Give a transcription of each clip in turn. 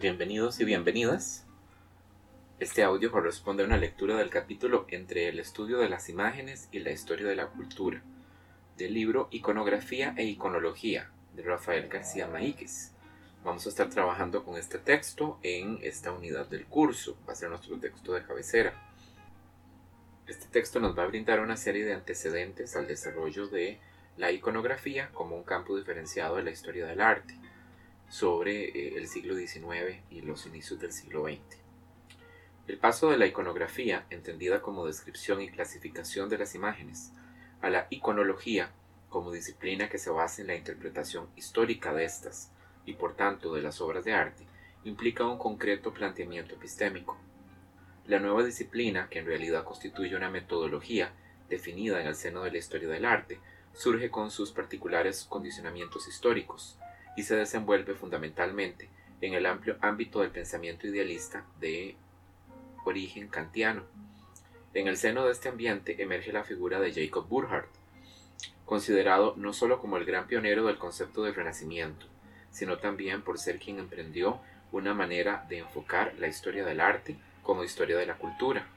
Bienvenidos y bienvenidas. Este audio corresponde a una lectura del capítulo Entre el estudio de las imágenes y la historia de la cultura, del libro Iconografía e Iconología de Rafael García Maíquez. Vamos a estar trabajando con este texto en esta unidad del curso, va a ser nuestro texto de cabecera. Este texto nos va a brindar una serie de antecedentes al desarrollo de la iconografía como un campo diferenciado de la historia del arte sobre eh, el siglo XIX y los inicios del siglo XX. El paso de la iconografía, entendida como descripción y clasificación de las imágenes, a la iconología como disciplina que se basa en la interpretación histórica de estas y por tanto de las obras de arte, implica un concreto planteamiento epistémico. La nueva disciplina, que en realidad constituye una metodología definida en el seno de la historia del arte, surge con sus particulares condicionamientos históricos, y se desenvuelve fundamentalmente en el amplio ámbito del pensamiento idealista de origen kantiano. En el seno de este ambiente emerge la figura de Jacob Burckhardt, considerado no solo como el gran pionero del concepto del Renacimiento, sino también por ser quien emprendió una manera de enfocar la historia del arte como historia de la cultura,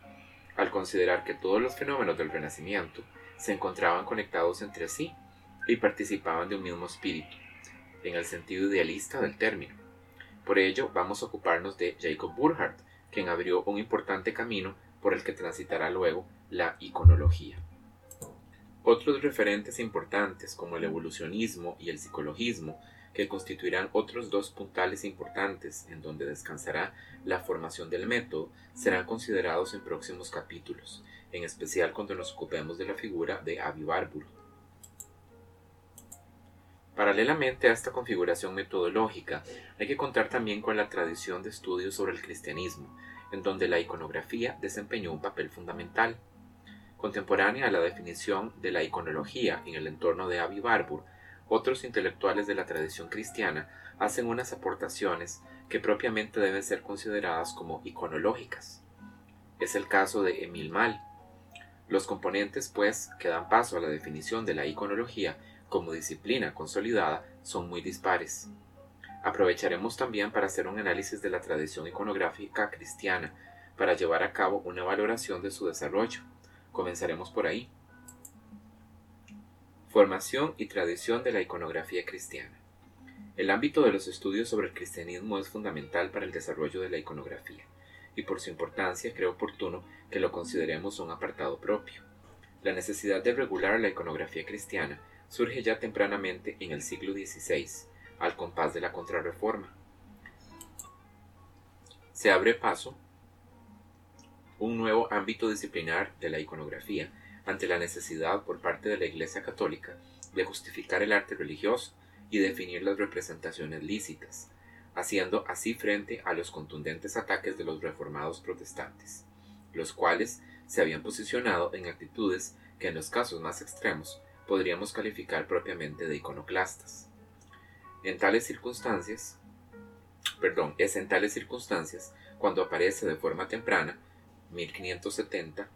al considerar que todos los fenómenos del Renacimiento se encontraban conectados entre sí y participaban de un mismo espíritu, en el sentido idealista del término. Por ello, vamos a ocuparnos de Jacob Burckhardt, quien abrió un importante camino por el que transitará luego la iconología. Otros referentes importantes como el evolucionismo y el psicologismo, que constituirán otros dos puntales importantes en donde descansará la formación del método, serán considerados en próximos capítulos, en especial cuando nos ocupemos de la figura de Avi Barbour. Paralelamente a esta configuración metodológica, hay que contar también con la tradición de estudios sobre el cristianismo, en donde la iconografía desempeñó un papel fundamental. Contemporánea a la definición de la iconología en el entorno de Avi Barbour, otros intelectuales de la tradición cristiana hacen unas aportaciones que propiamente deben ser consideradas como iconológicas. Es el caso de Emil Mal. Los componentes, pues, que dan paso a la definición de la iconología como disciplina consolidada son muy dispares. Aprovecharemos también para hacer un análisis de la tradición iconográfica cristiana, para llevar a cabo una valoración de su desarrollo. Comenzaremos por ahí. Formación y tradición de la iconografía cristiana. El ámbito de los estudios sobre el cristianismo es fundamental para el desarrollo de la iconografía, y por su importancia creo oportuno que lo consideremos un apartado propio. La necesidad de regular la iconografía cristiana surge ya tempranamente en el siglo XVI, al compás de la Contrarreforma. Se abre paso un nuevo ámbito disciplinar de la iconografía ante la necesidad por parte de la Iglesia Católica de justificar el arte religioso y definir las representaciones lícitas, haciendo así frente a los contundentes ataques de los reformados protestantes, los cuales se habían posicionado en actitudes que en los casos más extremos podríamos calificar propiamente de iconoclastas. En tales circunstancias, perdón, es en tales circunstancias cuando aparece de forma temprana, 1570,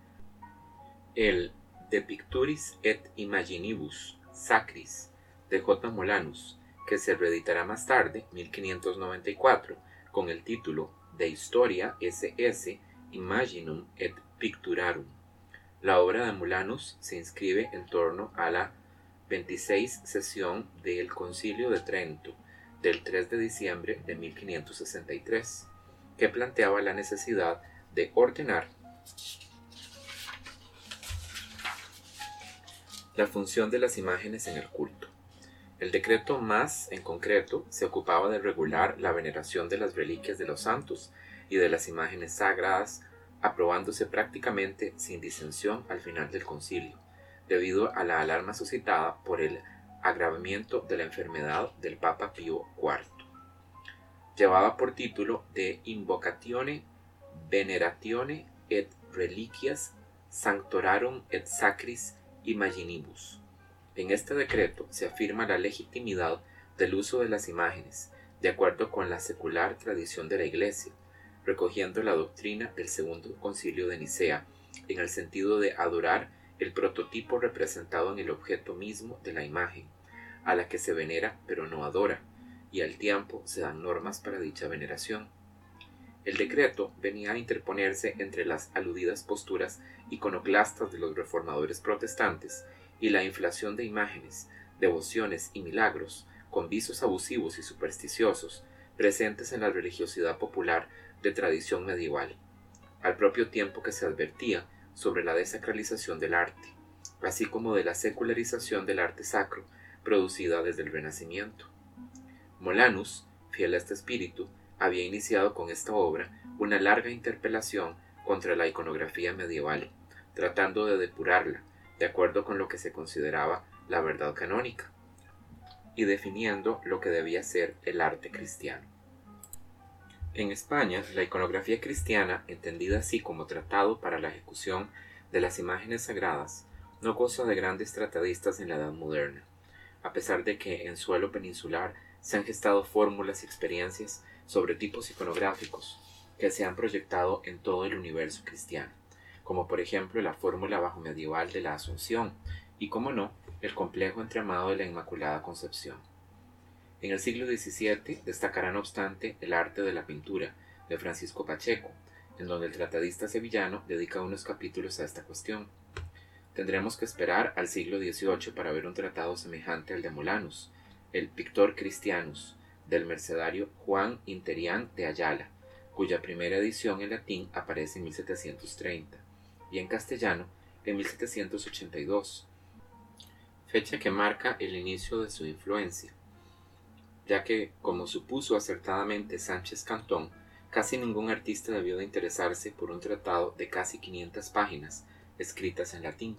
el De Picturis et Imaginibus Sacris de J. Molanus, que se reeditará más tarde, 1594, con el título De Historia SS Imaginum et Picturarum. La obra de Mulanus se inscribe en torno a la 26 sesión del Concilio de Trento del 3 de diciembre de 1563, que planteaba la necesidad de ordenar la función de las imágenes en el culto. El decreto más, en concreto, se ocupaba de regular la veneración de las reliquias de los santos y de las imágenes sagradas aprobándose prácticamente sin disensión al final del concilio, debido a la alarma suscitada por el agravamiento de la enfermedad del Papa Pío IV. Llevaba por título de Invocatione Veneratione et Reliquias Sanctorarum et Sacris Imaginibus. En este decreto se afirma la legitimidad del uso de las imágenes, de acuerdo con la secular tradición de la Iglesia, recogiendo la doctrina del Segundo Concilio de Nicea, en el sentido de adorar el prototipo representado en el objeto mismo de la imagen, a la que se venera pero no adora, y al tiempo se dan normas para dicha veneración. El decreto venía a interponerse entre las aludidas posturas iconoclastas de los reformadores protestantes y la inflación de imágenes, devociones y milagros, con visos abusivos y supersticiosos, presentes en la religiosidad popular de tradición medieval, al propio tiempo que se advertía sobre la desacralización del arte, así como de la secularización del arte sacro producida desde el Renacimiento. Molanus, fiel a este espíritu, había iniciado con esta obra una larga interpelación contra la iconografía medieval, tratando de depurarla, de acuerdo con lo que se consideraba la verdad canónica, y definiendo lo que debía ser el arte cristiano. En España, la iconografía cristiana, entendida así como tratado para la ejecución de las imágenes sagradas, no goza de grandes tratadistas en la Edad Moderna, a pesar de que en suelo peninsular se han gestado fórmulas y experiencias sobre tipos iconográficos que se han proyectado en todo el universo cristiano, como por ejemplo la fórmula bajo medieval de la Asunción y, como no, el complejo entramado de la Inmaculada Concepción. En el siglo XVII destacará no obstante el arte de la pintura de Francisco Pacheco, en donde el tratadista sevillano dedica unos capítulos a esta cuestión. Tendremos que esperar al siglo XVIII para ver un tratado semejante al de Molanus, el Pictor Christianus, del mercedario Juan Interián de Ayala, cuya primera edición en latín aparece en 1730 y en castellano en 1782, fecha que marca el inicio de su influencia, ya que, como supuso acertadamente Sánchez Cantón, casi ningún artista debió de interesarse por un tratado de casi 500 páginas escritas en latín.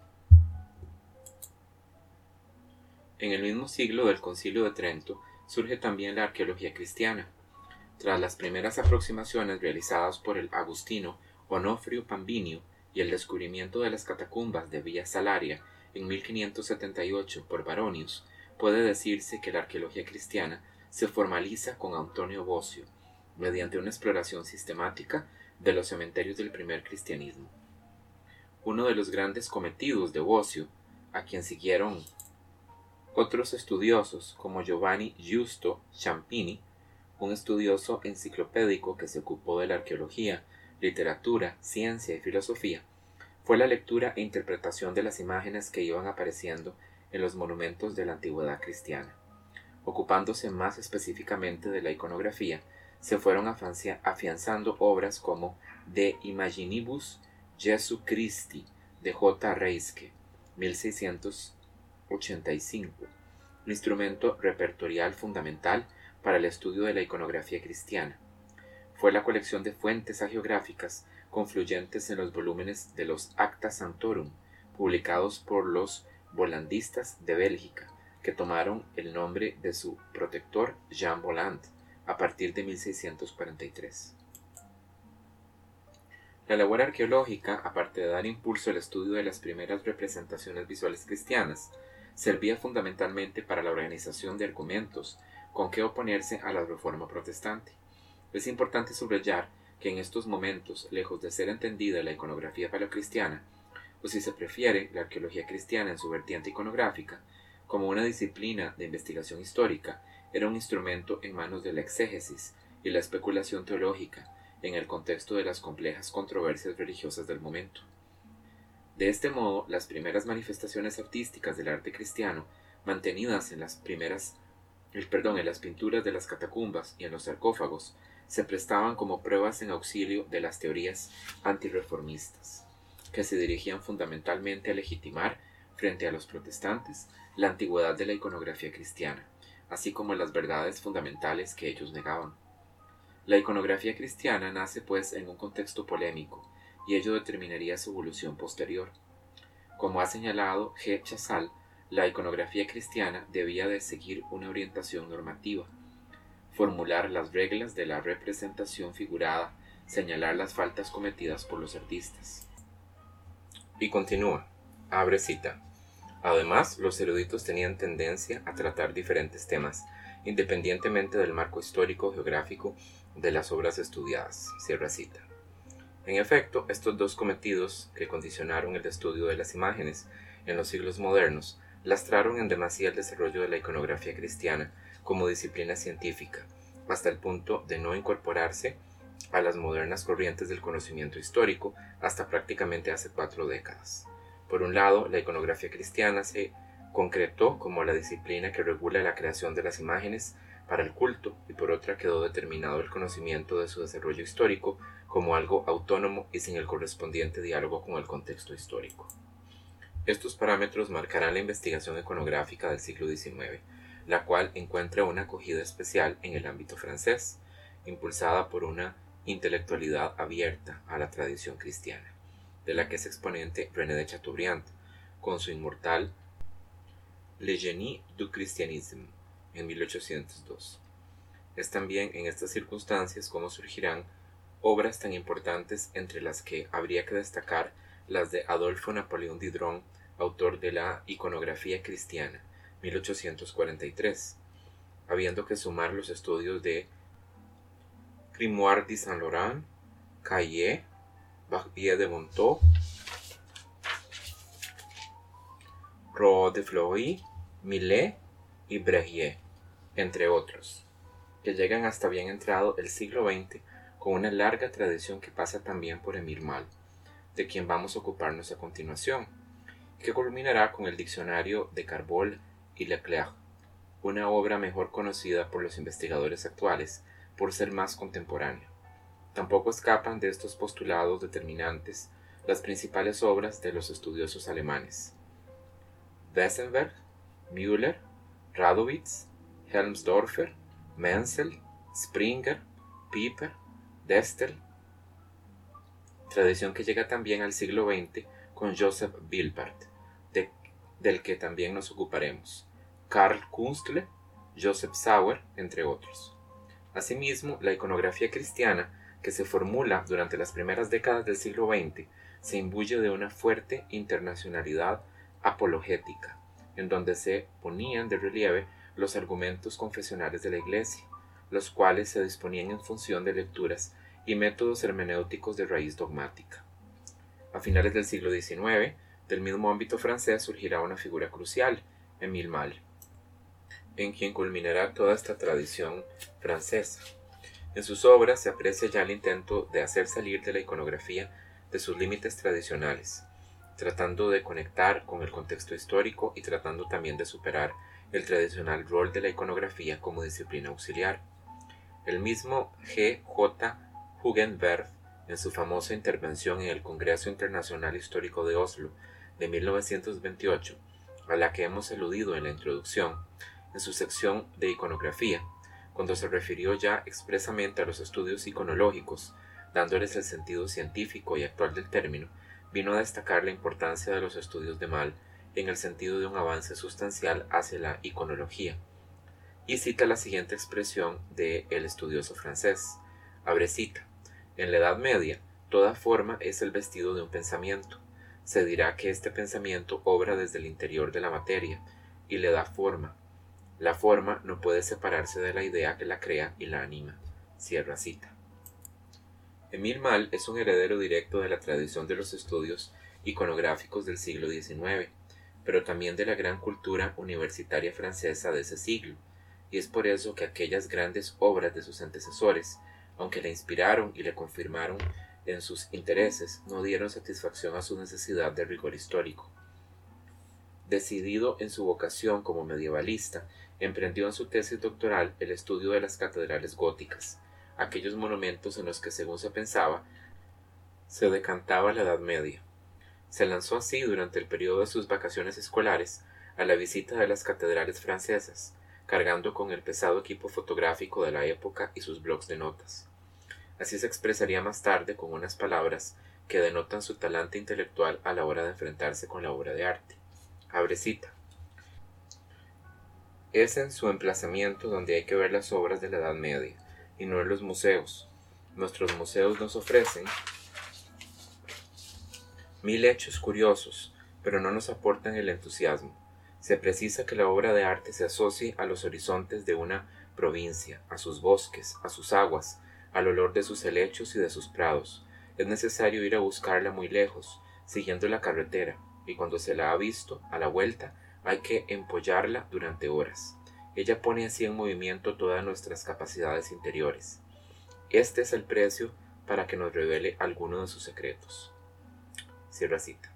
En el mismo siglo del Concilio de Trento surge también la arqueología cristiana. Tras las primeras aproximaciones realizadas por el agustino Onofrio Pambinio y el descubrimiento de las catacumbas de Villa Salaria en 1578 por Baronius, puede decirse que la arqueología cristiana se formaliza con Antonio Bocio, mediante una exploración sistemática de los cementerios del primer cristianismo. Uno de los grandes cometidos de Bocio, a quien siguieron otros estudiosos, como Giovanni Giusto Ciampini, un estudioso enciclopédico que se ocupó de la arqueología, literatura, ciencia y filosofía, fue la lectura e interpretación de las imágenes que iban apareciendo en los monumentos de la antigüedad cristiana. Ocupándose más específicamente de la iconografía, se fueron afianzando obras como De Imaginibus Jesu Christi de J. Reiske, 1600 85, un instrumento repertorial fundamental para el estudio de la iconografía cristiana. Fue la colección de fuentes hagiográficas confluyentes en los volúmenes de los Acta Santorum, publicados por los volandistas de Bélgica, que tomaron el nombre de su protector Jean Voland a partir de 1643. La labor arqueológica, aparte de dar impulso al estudio de las primeras representaciones visuales cristianas, servía fundamentalmente para la organización de argumentos con que oponerse a la reforma protestante. Es importante subrayar que en estos momentos, lejos de ser entendida la iconografía paleocristiana, o si se prefiere la arqueología cristiana en su vertiente iconográfica, como una disciplina de investigación histórica, era un instrumento en manos de la exégesis y la especulación teológica en el contexto de las complejas controversias religiosas del momento. De este modo, las primeras manifestaciones artísticas del arte cristiano, mantenidas en las primeras, perdón, en las pinturas de las catacumbas y en los sarcófagos, se prestaban como pruebas en auxilio de las teorías antirreformistas, que se dirigían fundamentalmente a legitimar, frente a los protestantes, la antigüedad de la iconografía cristiana, así como las verdades fundamentales que ellos negaban. La iconografía cristiana nace pues en un contexto polémico, y ello determinaría su evolución posterior. Como ha señalado G. Chazal, la iconografía cristiana debía de seguir una orientación normativa, formular las reglas de la representación figurada, señalar las faltas cometidas por los artistas. Y continúa, abre cita. Además, los eruditos tenían tendencia a tratar diferentes temas, independientemente del marco histórico geográfico de las obras estudiadas. Cierra cita. En efecto, estos dos cometidos que condicionaron el estudio de las imágenes en los siglos modernos lastraron en demasía el desarrollo de la iconografía cristiana como disciplina científica, hasta el punto de no incorporarse a las modernas corrientes del conocimiento histórico hasta prácticamente hace cuatro décadas. Por un lado, la iconografía cristiana se concretó como la disciplina que regula la creación de las imágenes para el culto y por otra quedó determinado el conocimiento de su desarrollo histórico como algo autónomo y sin el correspondiente diálogo con el contexto histórico. Estos parámetros marcarán la investigación iconográfica del siglo XIX, la cual encuentra una acogida especial en el ámbito francés, impulsada por una intelectualidad abierta a la tradición cristiana, de la que es exponente René de Chateaubriand, con su inmortal Le Génie du Christianisme en 1802. Es también en estas circunstancias como surgirán obras tan importantes entre las que habría que destacar las de Adolfo Napoleón Diderot, autor de la Iconografía Cristiana, 1843, habiendo que sumar los estudios de Grimoire de Saint-Laurent, Caillé, Barbier de Montaut, Ro de Fleury, Millet y Breguier, entre otros, que llegan hasta bien entrado el siglo XX con una larga tradición que pasa también por Emil Mal, de quien vamos a ocuparnos a continuación, que culminará con el diccionario de Carbol y Leclerc, una obra mejor conocida por los investigadores actuales por ser más contemporánea. Tampoco escapan de estos postulados determinantes las principales obras de los estudiosos alemanes. Wesenberg, Müller, Radowitz, Helmsdorfer, Menzel, Springer, Pieper, Destel, tradición que llega también al siglo XX con Joseph Wilbart, del que también nos ocuparemos, Karl Kunstle, Joseph Sauer, entre otros. Asimismo, la iconografía cristiana, que se formula durante las primeras décadas del siglo XX, se imbuye de una fuerte internacionalidad apologética, en donde se ponían de relieve los argumentos confesionales de la Iglesia, los cuales se disponían en función de lecturas y métodos hermenéuticos de raíz dogmática. A finales del siglo XIX, del mismo ámbito francés surgirá una figura crucial, Émile Mal, en quien culminará toda esta tradición francesa. En sus obras se aprecia ya el intento de hacer salir de la iconografía de sus límites tradicionales, tratando de conectar con el contexto histórico y tratando también de superar el tradicional rol de la iconografía como disciplina auxiliar. El mismo G. J. Hugenberg, en su famosa intervención en el Congreso Internacional Histórico de Oslo de 1928, a la que hemos eludido en la introducción, en su sección de iconografía, cuando se refirió ya expresamente a los estudios iconológicos, dándoles el sentido científico y actual del término, vino a destacar la importancia de los estudios de Mal en el sentido de un avance sustancial hacia la iconología. Y cita la siguiente expresión de el estudioso francés, abre cita, en la Edad Media, toda forma es el vestido de un pensamiento. Se dirá que este pensamiento obra desde el interior de la materia y le da forma. La forma no puede separarse de la idea que la crea y la anima. Cierra cita. Emil Mal es un heredero directo de la tradición de los estudios iconográficos del siglo XIX pero también de la gran cultura universitaria francesa de ese siglo, y es por eso que aquellas grandes obras de sus antecesores, aunque le inspiraron y le confirmaron en sus intereses, no dieron satisfacción a su necesidad de rigor histórico. Decidido en su vocación como medievalista, emprendió en su tesis doctoral el estudio de las catedrales góticas, aquellos monumentos en los que, según se pensaba, se decantaba la Edad Media. Se lanzó así durante el periodo de sus vacaciones escolares a la visita de las catedrales francesas, cargando con el pesado equipo fotográfico de la época y sus blocs de notas. Así se expresaría más tarde con unas palabras que denotan su talante intelectual a la hora de enfrentarse con la obra de arte. Abre cita. Es en su emplazamiento donde hay que ver las obras de la Edad Media, y no en los museos. Nuestros museos nos ofrecen mil hechos curiosos, pero no nos aportan el entusiasmo. Se precisa que la obra de arte se asocie a los horizontes de una provincia, a sus bosques, a sus aguas, al olor de sus helechos y de sus prados. Es necesario ir a buscarla muy lejos, siguiendo la carretera, y cuando se la ha visto, a la vuelta, hay que empollarla durante horas. ella pone así en movimiento todas nuestras capacidades interiores. Este es el precio para que nos revele alguno de sus secretos. Cierra cita.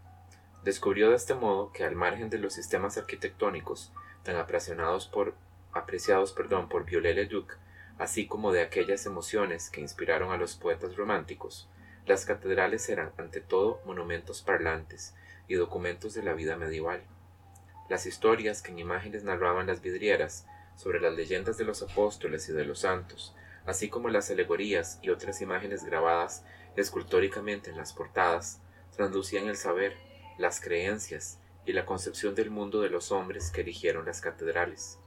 Descubrió de este modo que al margen de los sistemas arquitectónicos tan apreciados por, apreciados, perdón, por Viollet-le-Duc, así como de aquellas emociones que inspiraron a los poetas románticos, las catedrales eran ante todo monumentos parlantes y documentos de la vida medieval. Las historias que en imágenes narraban las vidrieras sobre las leyendas de los apóstoles y de los santos, así como las alegorías y otras imágenes grabadas escultóricamente en las portadas, translucían el saber, las creencias y la concepción del mundo de los hombres que erigieron las catedrales.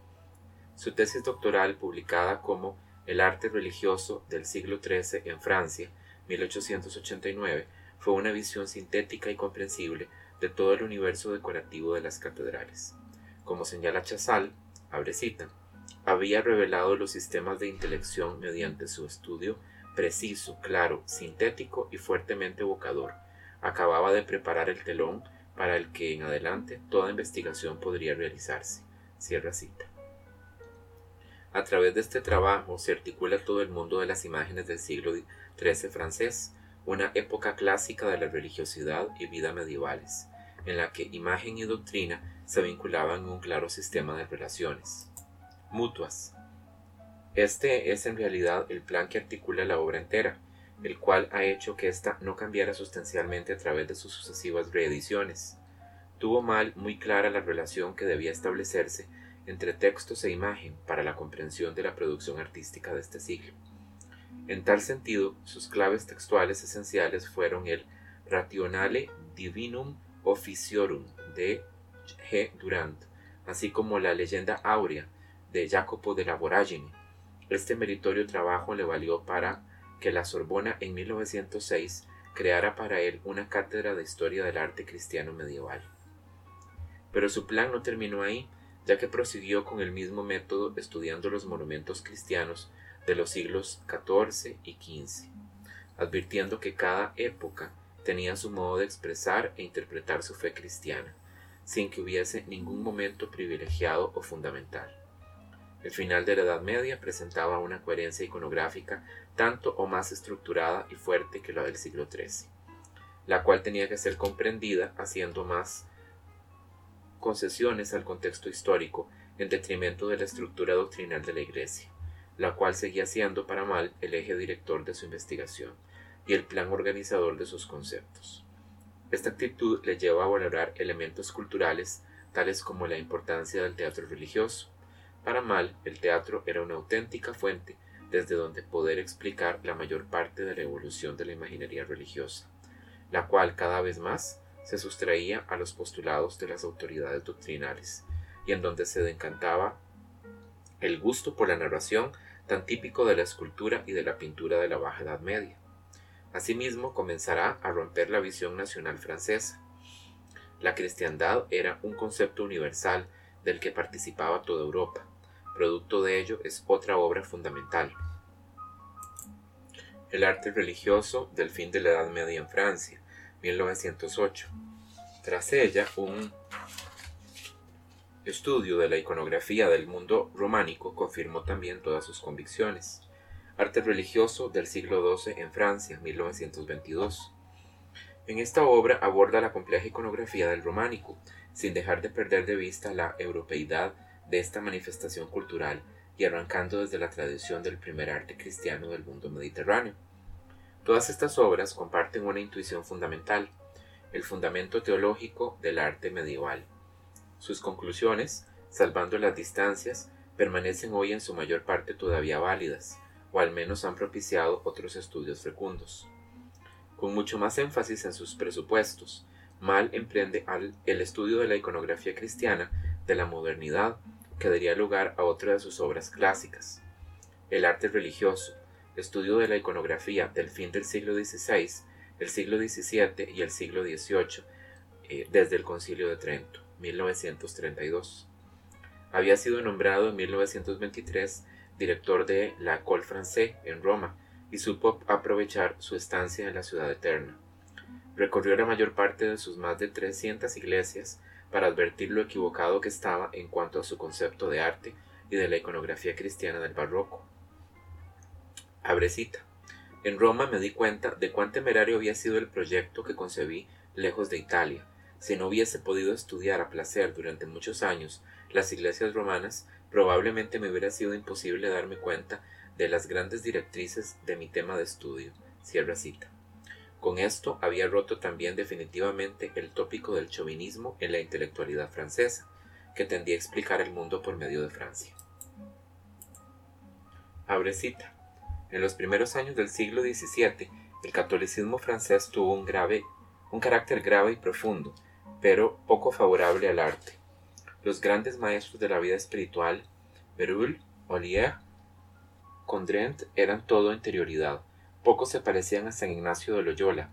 Su tesis doctoral, publicada como El arte religioso del siglo XIII en Francia, 1889, fue una visión sintética y comprensible de todo el universo decorativo de las catedrales. Como señala Chazal, abre cita, había revelado los sistemas de intelección mediante su estudio preciso, claro, sintético y fuertemente evocador. Acababa de preparar el telón para el que en adelante toda investigación podría realizarse. Cierra cita. A través de este trabajo se articula todo el mundo de las imágenes del siglo XIII francés, una época clásica de la religiosidad y vida medievales, en la que imagen y doctrina se vinculaban en un claro sistema de relaciones mutuas. Este es en realidad el plan que articula la obra entera, el cual ha hecho que ésta no cambiara sustancialmente a través de sus sucesivas reediciones. Tuvo mal muy clara la relación que debía establecerse entre textos e imagen para la comprensión de la producción artística de este siglo. En tal sentido, sus claves textuales esenciales fueron el Rationale Divinum Officiorum de G. Durant, así como la leyenda áurea de Jacopo de la Voragine. Este meritorio trabajo le valió para que la Sorbona en 1906 creara para él una cátedra de historia del arte cristiano medieval. Pero su plan no terminó ahí, ya que prosiguió con el mismo método estudiando los monumentos cristianos de los siglos XIV y XV, advirtiendo que cada época tenía su modo de expresar e interpretar su fe cristiana, sin que hubiese ningún momento privilegiado o fundamental. El final de la Edad Media presentaba una coherencia iconográfica tanto o más estructurada y fuerte que la del siglo XIII, la cual tenía que ser comprendida haciendo más concesiones al contexto histórico en detrimento de la estructura doctrinal de la Iglesia, la cual seguía siendo para mal el eje director de su investigación y el plan organizador de sus conceptos. Esta actitud le lleva a valorar elementos culturales tales como la importancia del teatro religioso, para Mal, el teatro era una auténtica fuente desde donde poder explicar la mayor parte de la evolución de la imaginería religiosa, la cual cada vez más se sustraía a los postulados de las autoridades doctrinales, y en donde se decantaba el gusto por la narración tan típico de la escultura y de la pintura de la Baja Edad Media. Asimismo, comenzará a romper la visión nacional francesa. La cristiandad era un concepto universal del que participaba toda Europa, Producto de ello es otra obra fundamental. El arte religioso del fin de la Edad Media en Francia, 1908. Tras ella, un estudio de la iconografía del mundo románico confirmó también todas sus convicciones. Arte religioso del siglo XII en Francia, 1922. En esta obra aborda la compleja iconografía del románico, sin dejar de perder de vista la europeidad de esta manifestación cultural y arrancando desde la tradición del primer arte cristiano del mundo mediterráneo. Todas estas obras comparten una intuición fundamental, el fundamento teológico del arte medieval. Sus conclusiones, salvando las distancias, permanecen hoy en su mayor parte todavía válidas, o al menos han propiciado otros estudios fecundos. Con mucho más énfasis en sus presupuestos, Mal emprende el estudio de la iconografía cristiana de la modernidad que daría lugar a otra de sus obras clásicas. El arte religioso, estudio de la iconografía del fin del siglo XVI, el siglo XVII y el siglo XVIII, eh, desde el Concilio de Trento, 1932. Había sido nombrado en 1923 director de la École Française en Roma y supo aprovechar su estancia en la ciudad eterna. Recorrió la mayor parte de sus más de 300 iglesias para advertir lo equivocado que estaba en cuanto a su concepto de arte y de la iconografía cristiana del barroco. Abrecita. En Roma me di cuenta de cuán temerario había sido el proyecto que concebí lejos de Italia. Si no hubiese podido estudiar a placer durante muchos años las iglesias romanas, probablemente me hubiera sido imposible darme cuenta de las grandes directrices de mi tema de estudio. Cierra cita. Con esto había roto también definitivamente el tópico del chauvinismo en la intelectualidad francesa, que tendía a explicar el mundo por medio de Francia. Abre cita. En los primeros años del siglo XVII, el catolicismo francés tuvo un, grave, un carácter grave y profundo, pero poco favorable al arte. Los grandes maestros de la vida espiritual, Berulle, Olier, Condrent, eran todo interioridad. Pocos se parecían a San Ignacio de Loyola,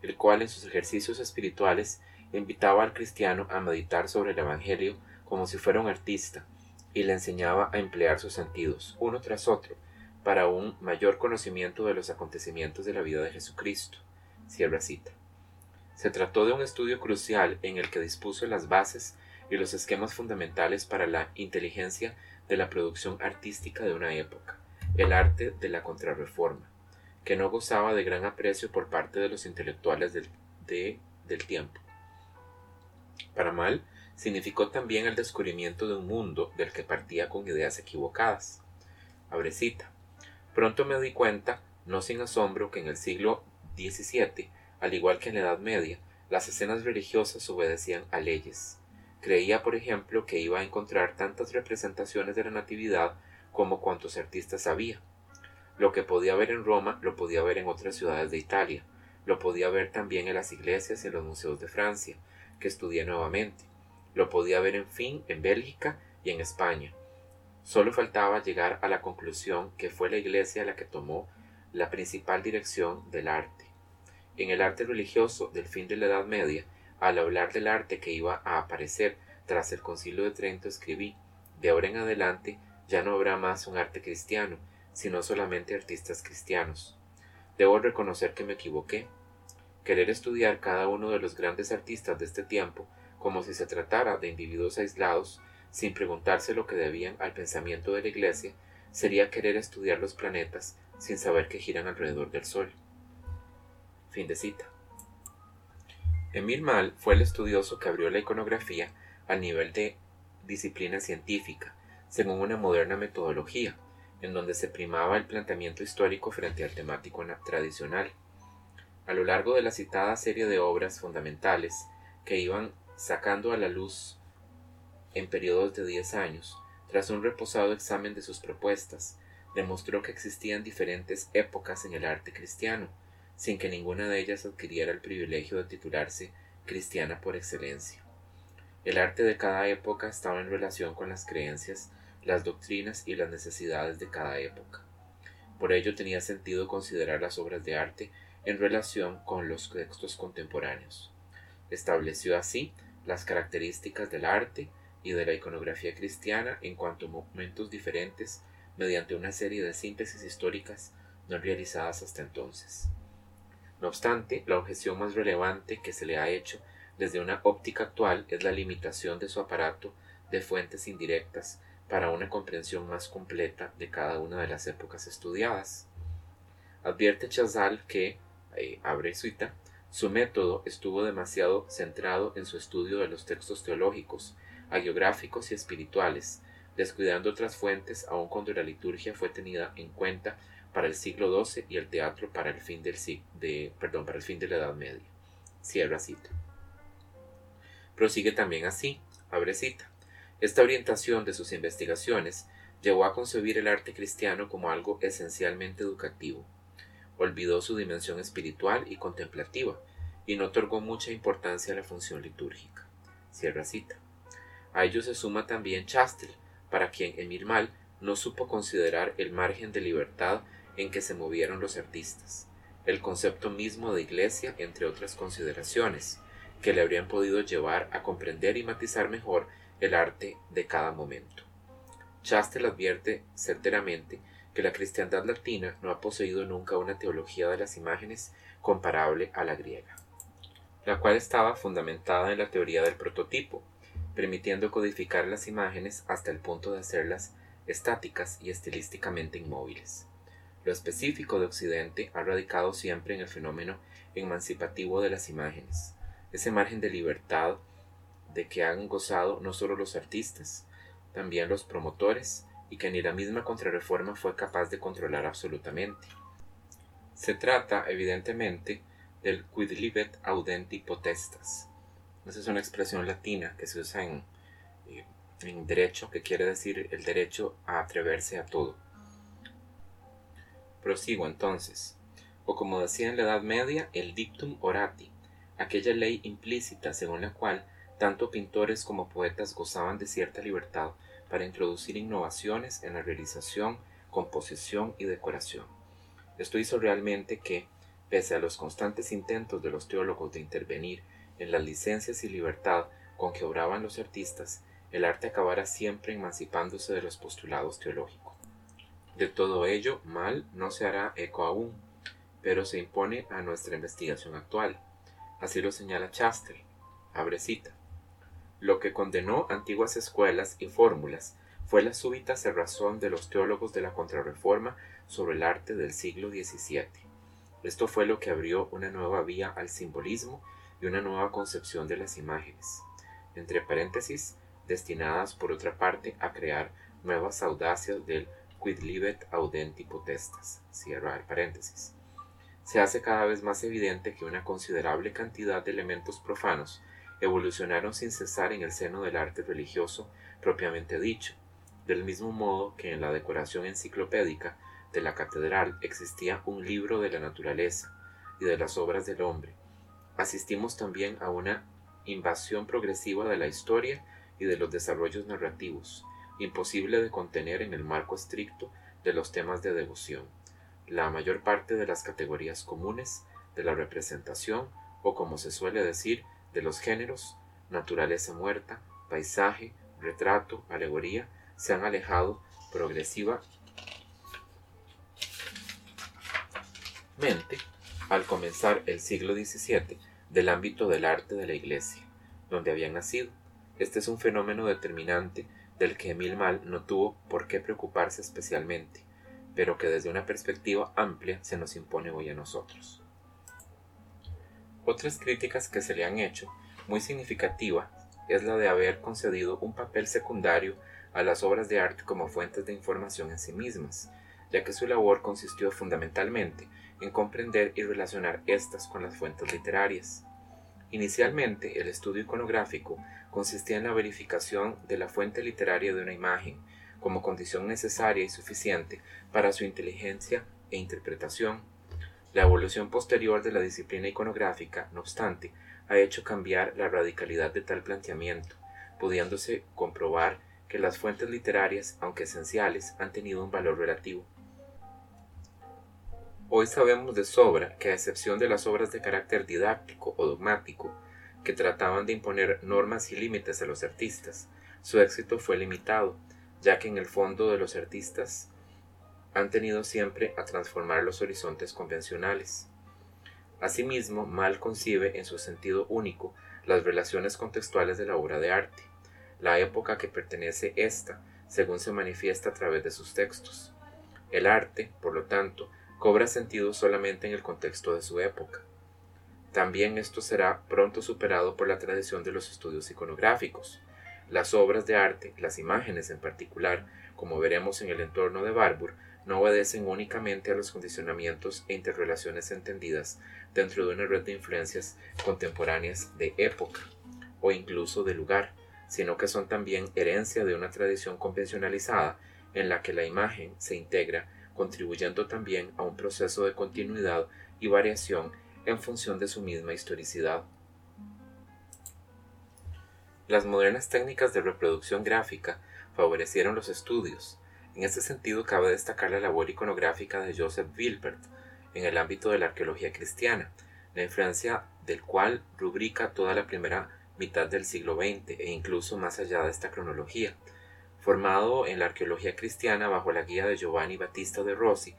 el cual en sus ejercicios espirituales invitaba al cristiano a meditar sobre el Evangelio como si fuera un artista, y le enseñaba a emplear sus sentidos, uno tras otro, para un mayor conocimiento de los acontecimientos de la vida de Jesucristo. Cierra cita. Se trató de un estudio crucial en el que dispuso las bases y los esquemas fundamentales para la inteligencia de la producción artística de una época, el arte de la contrarreforma, que no gozaba de gran aprecio por parte de los intelectuales del, del tiempo. Para mal, significó también el descubrimiento de un mundo del que partía con ideas equivocadas. Abrecita. Pronto me di cuenta, no sin asombro, que en el siglo XVII, al igual que en la Edad Media, las escenas religiosas obedecían a leyes. Creía, por ejemplo, que iba a encontrar tantas representaciones de la Natividad como cuantos artistas había. Lo que podía ver en Roma lo podía ver en otras ciudades de Italia, lo podía ver también en las iglesias y en los museos de Francia, que estudié nuevamente, lo podía ver en fin en Bélgica y en España. Solo faltaba llegar a la conclusión que fue la Iglesia la que tomó la principal dirección del arte. En el arte religioso del fin de la Edad Media, al hablar del arte que iba a aparecer tras el Concilio de Trento, escribí de ahora en adelante ya no habrá más un arte cristiano, sino solamente artistas cristianos. Debo reconocer que me equivoqué. Querer estudiar cada uno de los grandes artistas de este tiempo como si se tratara de individuos aislados, sin preguntarse lo que debían al pensamiento de la Iglesia, sería querer estudiar los planetas sin saber que giran alrededor del Sol. Fin de cita. Emil Mal fue el estudioso que abrió la iconografía al nivel de disciplina científica, según una moderna metodología, en donde se primaba el planteamiento histórico frente al temático tradicional. A lo largo de la citada serie de obras fundamentales que iban sacando a la luz en periodos de diez años, tras un reposado examen de sus propuestas, demostró que existían diferentes épocas en el arte cristiano, sin que ninguna de ellas adquiriera el privilegio de titularse cristiana por excelencia. El arte de cada época estaba en relación con las creencias, las doctrinas y las necesidades de cada época. Por ello tenía sentido considerar las obras de arte en relación con los textos contemporáneos. Estableció así las características del arte y de la iconografía cristiana en cuanto a momentos diferentes mediante una serie de síntesis históricas no realizadas hasta entonces. No obstante, la objeción más relevante que se le ha hecho desde una óptica actual es la limitación de su aparato de fuentes indirectas para una comprensión más completa de cada una de las épocas estudiadas. Advierte Chazal que, eh, abre su método estuvo demasiado centrado en su estudio de los textos teológicos, hagiográficos y espirituales, descuidando otras fuentes aun cuando la liturgia fue tenida en cuenta para el siglo XII y el teatro para el fin, del, de, perdón, para el fin de la Edad Media. Cierra cita. Prosigue también así, abre cita. Esta orientación de sus investigaciones llevó a concebir el arte cristiano como algo esencialmente educativo, olvidó su dimensión espiritual y contemplativa, y no otorgó mucha importancia a la función litúrgica. Cierra cita. A ello se suma también Chastel, para quien Emil Mal no supo considerar el margen de libertad en que se movieron los artistas, el concepto mismo de iglesia, entre otras consideraciones, que le habrían podido llevar a comprender y matizar mejor el arte de cada momento. Chastel advierte certeramente que la cristiandad latina no ha poseído nunca una teología de las imágenes comparable a la griega, la cual estaba fundamentada en la teoría del prototipo, permitiendo codificar las imágenes hasta el punto de hacerlas estáticas y estilísticamente inmóviles. Lo específico de Occidente ha radicado siempre en el fenómeno emancipativo de las imágenes, ese margen de libertad de que han gozado no solo los artistas, también los promotores, y que ni la misma contrarreforma fue capaz de controlar absolutamente. Se trata, evidentemente, del quid libet audenti potestas. Esa es una expresión latina que se usa en, eh, en derecho, que quiere decir el derecho a atreverse a todo. Prosigo entonces, o como decía en la Edad Media, el dictum orati, aquella ley implícita según la cual tanto pintores como poetas gozaban de cierta libertad para introducir innovaciones en la realización, composición y decoración. Esto hizo realmente que, pese a los constantes intentos de los teólogos de intervenir en las licencias y libertad con que obraban los artistas, el arte acabara siempre emancipándose de los postulados teológicos. De todo ello, mal no se hará eco aún, pero se impone a nuestra investigación actual. Así lo señala Chastel. Abre cita. Lo que condenó antiguas escuelas y fórmulas fue la súbita cerrazón de los teólogos de la Contrarreforma sobre el arte del siglo XVII. Esto fue lo que abrió una nueva vía al simbolismo y una nueva concepción de las imágenes, entre paréntesis, destinadas por otra parte a crear nuevas audacias del quid libet. Se hace cada vez más evidente que una considerable cantidad de elementos profanos evolucionaron sin cesar en el seno del arte religioso propiamente dicho, del mismo modo que en la decoración enciclopédica de la catedral existía un libro de la naturaleza y de las obras del hombre. Asistimos también a una invasión progresiva de la historia y de los desarrollos narrativos, imposible de contener en el marco estricto de los temas de devoción. La mayor parte de las categorías comunes de la representación, o como se suele decir, de los géneros, naturaleza muerta, paisaje, retrato, alegoría, se han alejado progresivamente al comenzar el siglo XVII del ámbito del arte de la Iglesia, donde habían nacido. Este es un fenómeno determinante del que Emil Mal no tuvo por qué preocuparse especialmente, pero que desde una perspectiva amplia se nos impone hoy a nosotros. Otras críticas que se le han hecho, muy significativa, es la de haber concedido un papel secundario a las obras de arte como fuentes de información en sí mismas, ya que su labor consistió fundamentalmente en comprender y relacionar estas con las fuentes literarias. Inicialmente, el estudio iconográfico consistía en la verificación de la fuente literaria de una imagen como condición necesaria y suficiente para su inteligencia e interpretación. La evolución posterior de la disciplina iconográfica, no obstante, ha hecho cambiar la radicalidad de tal planteamiento, pudiéndose comprobar que las fuentes literarias, aunque esenciales, han tenido un valor relativo. Hoy sabemos de sobra que a excepción de las obras de carácter didáctico o dogmático, que trataban de imponer normas y límites a los artistas, su éxito fue limitado, ya que en el fondo de los artistas han tenido siempre a transformar los horizontes convencionales. Asimismo, mal concibe en su sentido único las relaciones contextuales de la obra de arte, la época que pertenece ésta, según se manifiesta a través de sus textos. El arte, por lo tanto, cobra sentido solamente en el contexto de su época. También esto será pronto superado por la tradición de los estudios iconográficos. Las obras de arte, las imágenes en particular, como veremos en el entorno de Barbour, no obedecen únicamente a los condicionamientos e interrelaciones entendidas dentro de una red de influencias contemporáneas de época o incluso de lugar, sino que son también herencia de una tradición convencionalizada en la que la imagen se integra contribuyendo también a un proceso de continuidad y variación en función de su misma historicidad. Las modernas técnicas de reproducción gráfica favorecieron los estudios. En este sentido cabe destacar la labor iconográfica de Joseph Wilbert en el ámbito de la arqueología cristiana, la influencia del cual rubrica toda la primera mitad del siglo XX e incluso más allá de esta cronología. Formado en la arqueología cristiana bajo la guía de Giovanni Battista de Rossi,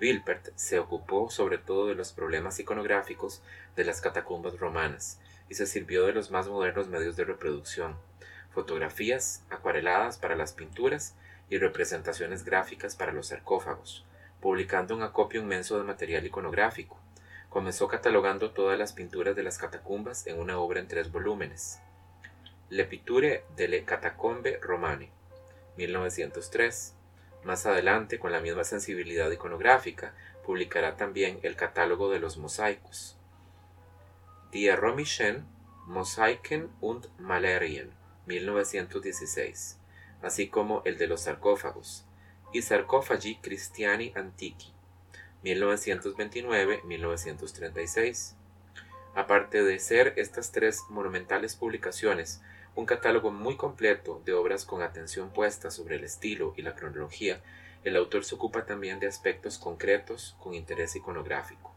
Wilpert se ocupó sobre todo de los problemas iconográficos de las catacumbas romanas y se sirvió de los más modernos medios de reproducción, fotografías acuareladas para las pinturas y representaciones gráficas para los sarcófagos, publicando un acopio inmenso de material iconográfico. Comenzó catalogando todas las pinturas de las catacumbas en una obra en tres volúmenes. Le pitture delle catacombe romane, 1903. Más adelante, con la misma sensibilidad iconográfica, publicará también el catálogo de los mosaicos. Die Römischen Mosaiken und Malerien, 1916, así como el de los sarcófagos, y Sarcófagi Christiani Antiqui, 1929-1936. Aparte de ser estas tres monumentales publicaciones un catálogo muy completo de obras con atención puesta sobre el estilo y la cronología, el autor se ocupa también de aspectos concretos con interés iconográfico.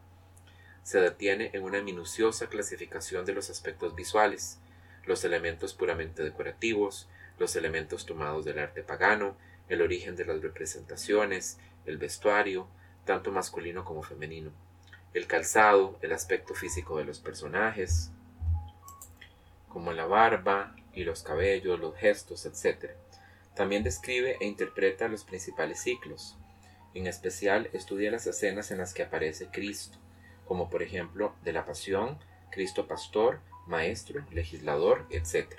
Se detiene en una minuciosa clasificación de los aspectos visuales, los elementos puramente decorativos, los elementos tomados del arte pagano, el origen de las representaciones, el vestuario, tanto masculino como femenino, el calzado, el aspecto físico de los personajes, como la barba, y los cabellos, los gestos, etc. También describe e interpreta los principales ciclos. En especial estudia las escenas en las que aparece Cristo, como por ejemplo de la Pasión, Cristo Pastor, Maestro, Legislador, etc.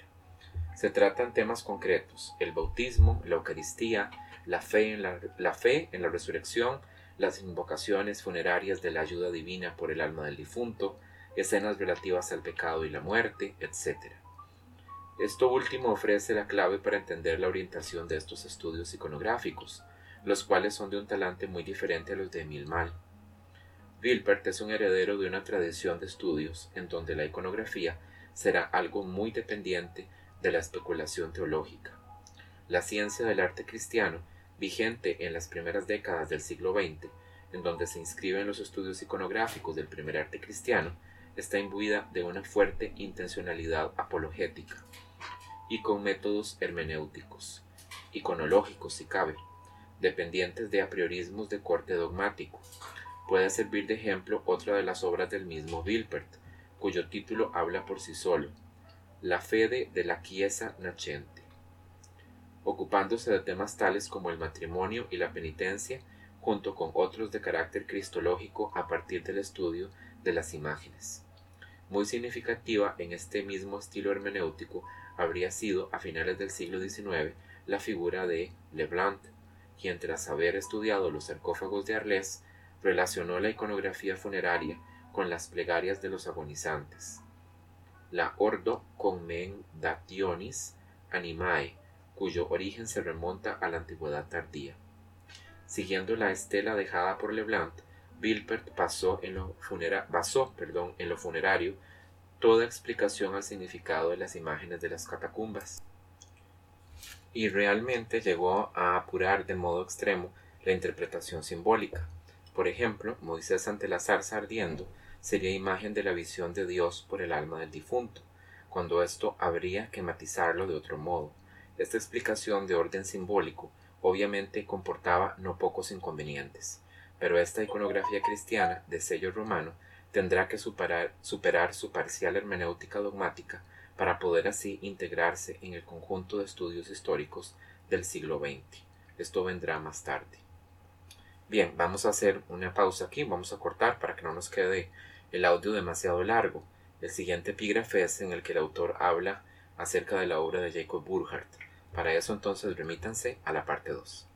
Se tratan temas concretos, el bautismo, la Eucaristía, la fe en la, la fe en la resurrección, las invocaciones funerarias de la ayuda divina por el alma del difunto, escenas relativas al pecado y la muerte, etc. Esto último ofrece la clave para entender la orientación de estos estudios iconográficos, los cuales son de un talante muy diferente a los de Emil Mal. Wilpert es un heredero de una tradición de estudios en donde la iconografía será algo muy dependiente de la especulación teológica. La ciencia del arte cristiano, vigente en las primeras décadas del siglo XX, en donde se inscriben los estudios iconográficos del primer arte cristiano, está imbuida de una fuerte intencionalidad apologética y con métodos hermenéuticos, iconológicos si cabe, dependientes de apriorismos de corte dogmático. Puede servir de ejemplo otra de las obras del mismo Wilpert, cuyo título habla por sí solo, La fede de la Chiesa Nascente, ocupándose de temas tales como el matrimonio y la penitencia, junto con otros de carácter cristológico a partir del estudio de las imágenes. Muy significativa en este mismo estilo hermenéutico habría sido, a finales del siglo XIX, la figura de Leblanc, quien tras haber estudiado los sarcófagos de Arles, relacionó la iconografía funeraria con las plegarias de los agonizantes. La Ordo Commendationis Animae, cuyo origen se remonta a la antigüedad tardía. Siguiendo la estela dejada por Leblanc, Wilpert pasó en lo basó perdón, en lo funerario toda explicación al significado de las imágenes de las catacumbas. Y realmente llegó a apurar de modo extremo la interpretación simbólica. Por ejemplo, Moisés ante la zarza ardiendo sería imagen de la visión de Dios por el alma del difunto, cuando esto habría que matizarlo de otro modo. Esta explicación de orden simbólico obviamente comportaba no pocos inconvenientes pero esta iconografía cristiana de sello romano tendrá que superar, superar su parcial hermenéutica dogmática para poder así integrarse en el conjunto de estudios históricos del siglo XX. Esto vendrá más tarde. Bien, vamos a hacer una pausa aquí, vamos a cortar para que no nos quede el audio demasiado largo. El siguiente epígrafe es en el que el autor habla acerca de la obra de Jacob Burckhardt. Para eso entonces remítanse a la parte 2.